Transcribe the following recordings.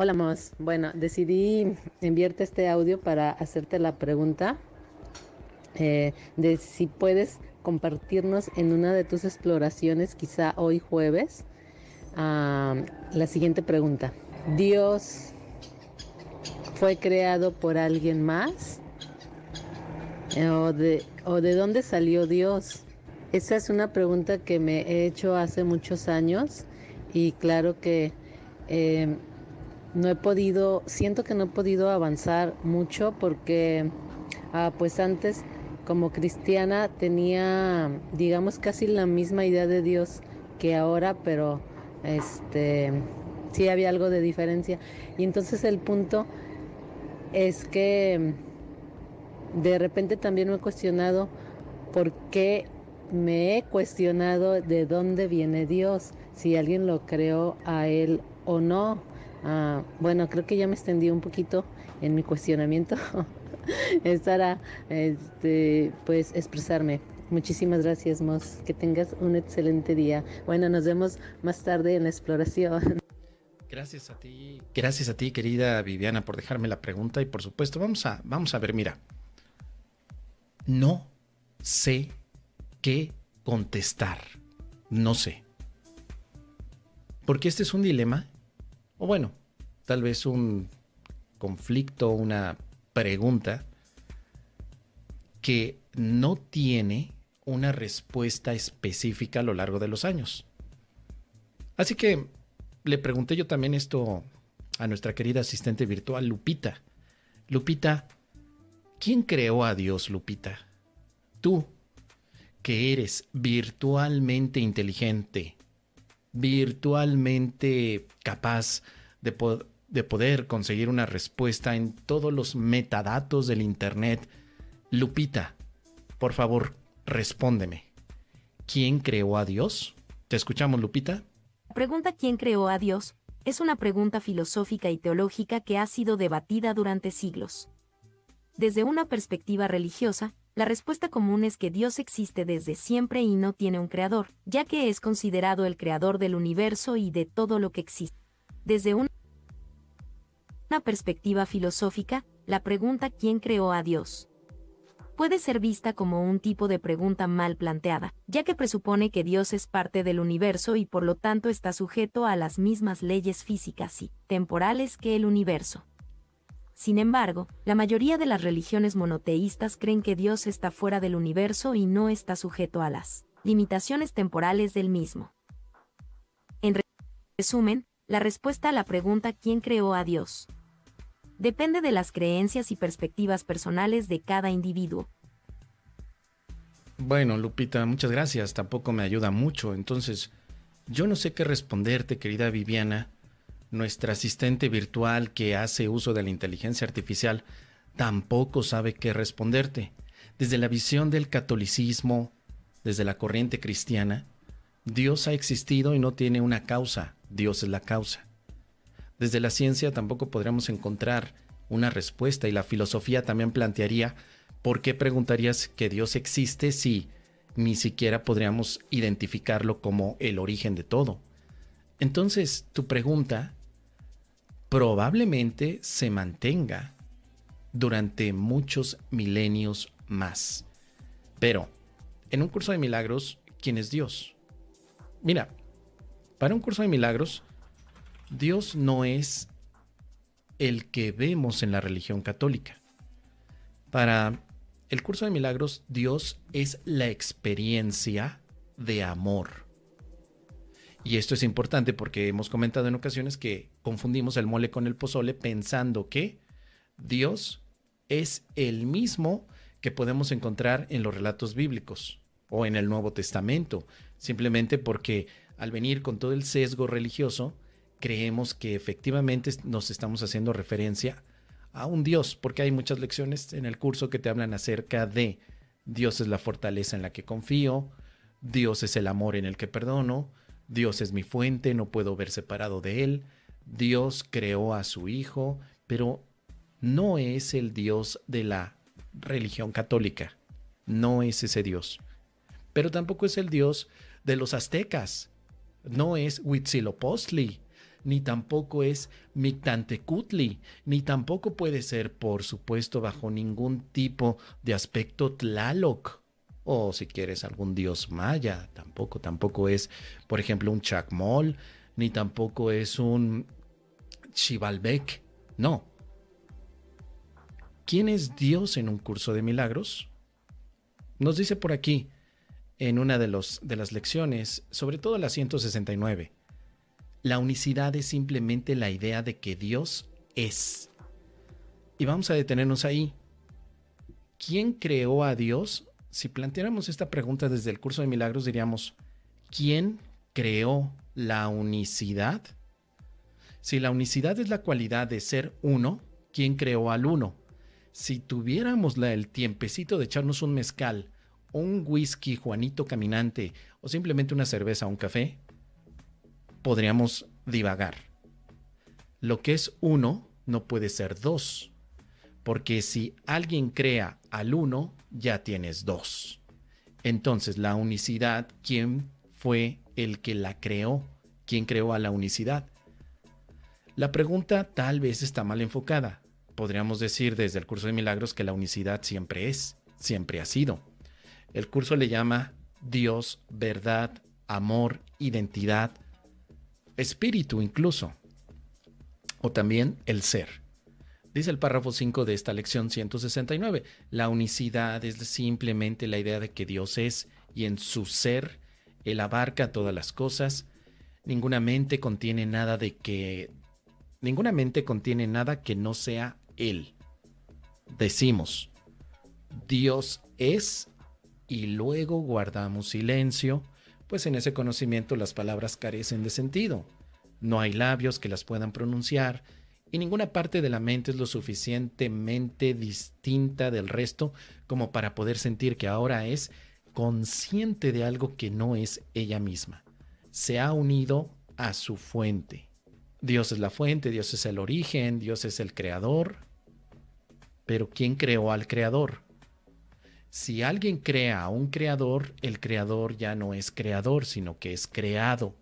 Hola, Mos. Bueno, decidí enviarte este audio para hacerte la pregunta eh, de si puedes compartirnos en una de tus exploraciones, quizá hoy jueves, la siguiente pregunta. ¿Dios fue creado por alguien más? ¿O de, ¿O de dónde salió Dios? Esa es una pregunta que me he hecho hace muchos años y claro que eh, no he podido, siento que no he podido avanzar mucho porque ah, pues antes como cristiana tenía digamos casi la misma idea de Dios que ahora, pero este sí había algo de diferencia. Y entonces el punto es que de repente también me he cuestionado por qué me he cuestionado de dónde viene Dios, si alguien lo creó a él o no. Ah, bueno, creo que ya me extendí un poquito en mi cuestionamiento. es para este, pues expresarme. Muchísimas gracias, Mos. Que tengas un excelente día. Bueno, nos vemos más tarde en la exploración. Gracias a ti, gracias a ti, querida Viviana, por dejarme la pregunta y por supuesto, vamos a, vamos a ver, mira. No sé qué contestar. No sé. Porque este es un dilema bueno, tal vez un conflicto, una pregunta que no tiene una respuesta específica a lo largo de los años. Así que le pregunté yo también esto a nuestra querida asistente virtual, Lupita. Lupita, ¿quién creó a Dios, Lupita? Tú, que eres virtualmente inteligente, virtualmente capaz de, de poder conseguir una respuesta en todos los metadatos del Internet. Lupita, por favor, respóndeme. ¿Quién creó a Dios? ¿Te escuchamos, Lupita? La pregunta ¿quién creó a Dios? es una pregunta filosófica y teológica que ha sido debatida durante siglos. Desde una perspectiva religiosa, la respuesta común es que Dios existe desde siempre y no tiene un creador, ya que es considerado el creador del universo y de todo lo que existe. Desde una perspectiva filosófica, la pregunta ¿quién creó a Dios? puede ser vista como un tipo de pregunta mal planteada, ya que presupone que Dios es parte del universo y por lo tanto está sujeto a las mismas leyes físicas y temporales que el universo. Sin embargo, la mayoría de las religiones monoteístas creen que Dios está fuera del universo y no está sujeto a las limitaciones temporales del mismo. En resumen, la respuesta a la pregunta ¿quién creó a Dios? Depende de las creencias y perspectivas personales de cada individuo. Bueno, Lupita, muchas gracias. Tampoco me ayuda mucho. Entonces, yo no sé qué responderte, querida Viviana nuestra asistente virtual que hace uso de la inteligencia artificial tampoco sabe qué responderte. Desde la visión del catolicismo, desde la corriente cristiana, Dios ha existido y no tiene una causa, Dios es la causa. Desde la ciencia tampoco podríamos encontrar una respuesta y la filosofía también plantearía por qué preguntarías que Dios existe si ni siquiera podríamos identificarlo como el origen de todo. Entonces, tu pregunta probablemente se mantenga durante muchos milenios más. Pero, en un curso de milagros, ¿quién es Dios? Mira, para un curso de milagros, Dios no es el que vemos en la religión católica. Para el curso de milagros, Dios es la experiencia de amor. Y esto es importante porque hemos comentado en ocasiones que confundimos el mole con el pozole pensando que Dios es el mismo que podemos encontrar en los relatos bíblicos o en el Nuevo Testamento, simplemente porque al venir con todo el sesgo religioso, creemos que efectivamente nos estamos haciendo referencia a un Dios, porque hay muchas lecciones en el curso que te hablan acerca de Dios es la fortaleza en la que confío, Dios es el amor en el que perdono, Dios es mi fuente, no puedo ver separado de Él. Dios creó a su Hijo, pero no es el Dios de la religión católica. No es ese Dios. Pero tampoco es el Dios de los aztecas. No es Huitzilopochtli. Ni tampoco es Mictantecutli, ni tampoco puede ser, por supuesto, bajo ningún tipo de aspecto Tlaloc. O si quieres algún dios maya, tampoco, tampoco es, por ejemplo, un Chacmol, ni tampoco es un Xibalbek. No. ¿Quién es Dios en un curso de milagros? Nos dice por aquí, en una de, los, de las lecciones, sobre todo la 169, la unicidad es simplemente la idea de que Dios es. Y vamos a detenernos ahí. ¿Quién creó a Dios? Si planteáramos esta pregunta desde el curso de milagros, diríamos, ¿quién creó la unicidad? Si la unicidad es la cualidad de ser uno, ¿quién creó al uno? Si tuviéramos el tiempecito de echarnos un mezcal, un whisky Juanito caminante o simplemente una cerveza o un café, podríamos divagar. Lo que es uno no puede ser dos, porque si alguien crea al uno, ya tienes dos. Entonces, la unicidad, ¿quién fue el que la creó? ¿Quién creó a la unicidad? La pregunta tal vez está mal enfocada. Podríamos decir desde el curso de milagros que la unicidad siempre es, siempre ha sido. El curso le llama Dios, verdad, amor, identidad, espíritu incluso, o también el ser. Dice el párrafo 5 de esta lección 169, la unicidad es simplemente la idea de que Dios es y en su ser Él abarca todas las cosas. Ninguna mente contiene nada de que... Ninguna mente contiene nada que no sea Él. Decimos, Dios es y luego guardamos silencio, pues en ese conocimiento las palabras carecen de sentido. No hay labios que las puedan pronunciar y ninguna parte de la mente es lo suficientemente distinta del resto como para poder sentir que ahora es consciente de algo que no es ella misma. Se ha unido a su fuente. Dios es la fuente, Dios es el origen, Dios es el creador. Pero ¿quién creó al creador? Si alguien crea a un creador, el creador ya no es creador, sino que es creado.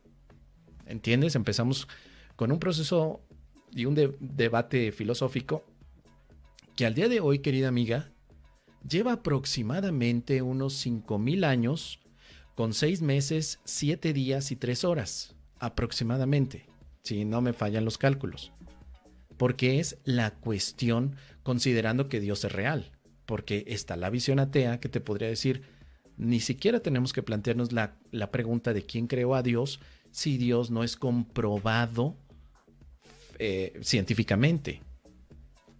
¿Entiendes? Empezamos con un proceso y un debate filosófico que al día de hoy, querida amiga, lleva aproximadamente unos 5.000 años con 6 meses, 7 días y 3 horas, aproximadamente, si no me fallan los cálculos. Porque es la cuestión considerando que Dios es real porque está la visión atea que te podría decir, ni siquiera tenemos que plantearnos la, pregunta de quién creó a Dios si Dios no es comprobado eh, científicamente.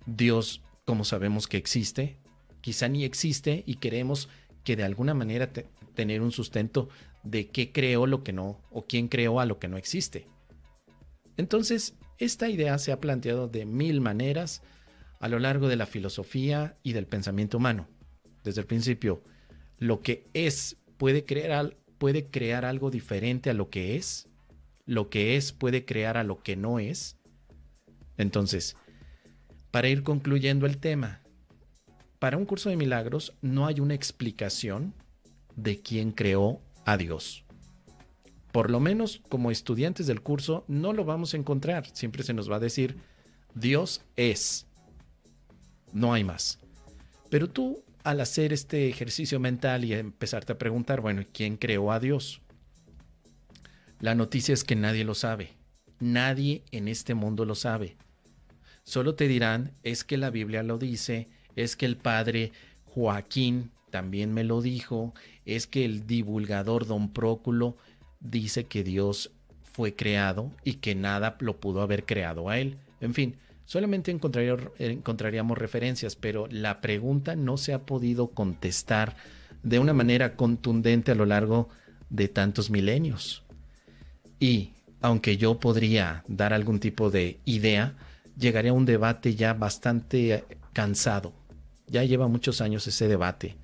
Dios, como sabemos que existe, quizá ni existe y queremos que de alguna manera tener un sustento de qué creó lo que no o quién creó a lo que no existe. Entonces, esta idea se ha planteado de mil maneras, a lo largo de la filosofía y del pensamiento humano. Desde el principio, lo que es puede crear, puede crear algo diferente a lo que es, lo que es puede crear a lo que no es. Entonces, para ir concluyendo el tema, para un curso de milagros no hay una explicación de quién creó a Dios. Por lo menos como estudiantes del curso no lo vamos a encontrar. Siempre se nos va a decir, Dios es no hay más. Pero tú, al hacer este ejercicio mental y empezarte a preguntar, bueno, ¿quién creó a Dios? La noticia es que nadie lo sabe. Nadie en este mundo lo sabe. Solo te dirán, es que la Biblia lo dice, es que el padre Joaquín también me lo dijo, es que el divulgador don Próculo dice que Dios fue creado y que nada lo pudo haber creado a él. En fin, solamente encontraríamos referencias, pero la pregunta no se ha podido contestar de una manera contundente a lo largo de tantos milenios. Y aunque yo podría dar algún tipo de idea, llegaría a un debate ya bastante cansado. Ya lleva muchos años ese debate,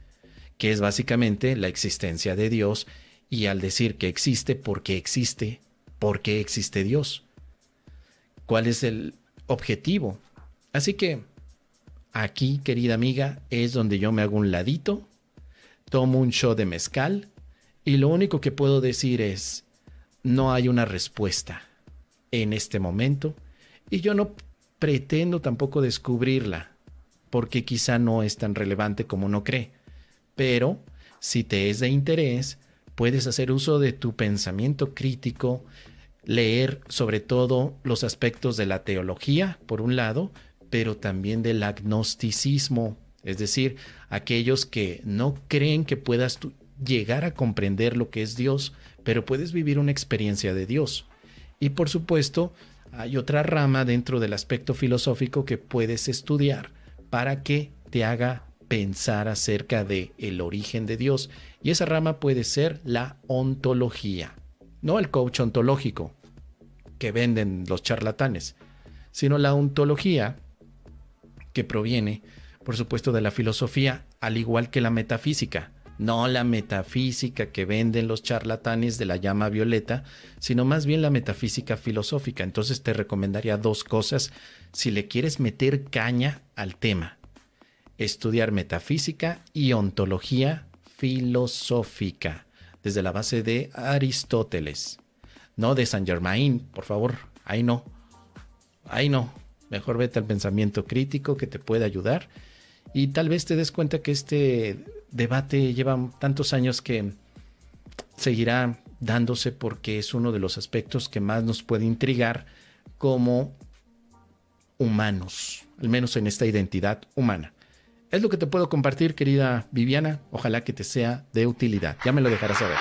que es básicamente la existencia de Dios y al decir que existe, ¿por qué existe? ¿Por qué existe Dios? ¿Cuál es el, objetivo. Así que aquí, querida amiga, es donde yo me hago un ladito, tomo un show de mezcal y lo único que puedo decir es, no hay una respuesta. en este momento y yo no pretendo tampoco descubrirla, porque quizá no es tan relevante como uno cree. Pero si te es de interés, puedes hacer uso de tu pensamiento crítico, leer sobre todo los aspectos de la teología, por un lado, pero también del agnosticismo, es decir, aquellos que no creen que puedas llegar a comprender lo que es Dios, pero puedes vivir una experiencia de Dios. Y por supuesto, hay otra rama dentro del aspecto filosófico que puedes estudiar para que te haga pensar acerca de el origen de Dios y esa rama puede ser la ontología, no el coach ontológico que venden los charlatanes, sino la ontología que proviene, por supuesto, de la filosofía, al igual que la metafísica no la metafísica que venden los charlatanes de la llama violeta, sino más bien la metafísica filosófica. Entonces te recomendaría dos cosas si le quieres meter caña al tema. Estudiar metafísica y ontología filosófica, desde la base de Aristóteles, no de Saint Germain, por favor, ahí no, ahí no, mejor vete al pensamiento crítico que te puede ayudar y tal vez te des cuenta que este debate lleva tantos años que seguirá dándose porque es uno de los aspectos que más nos puede intrigar como humanos, al menos en esta identidad humana. Es lo que te puedo compartir, querida Viviana. Ojalá que te sea de utilidad. Ya me lo dejarás saber.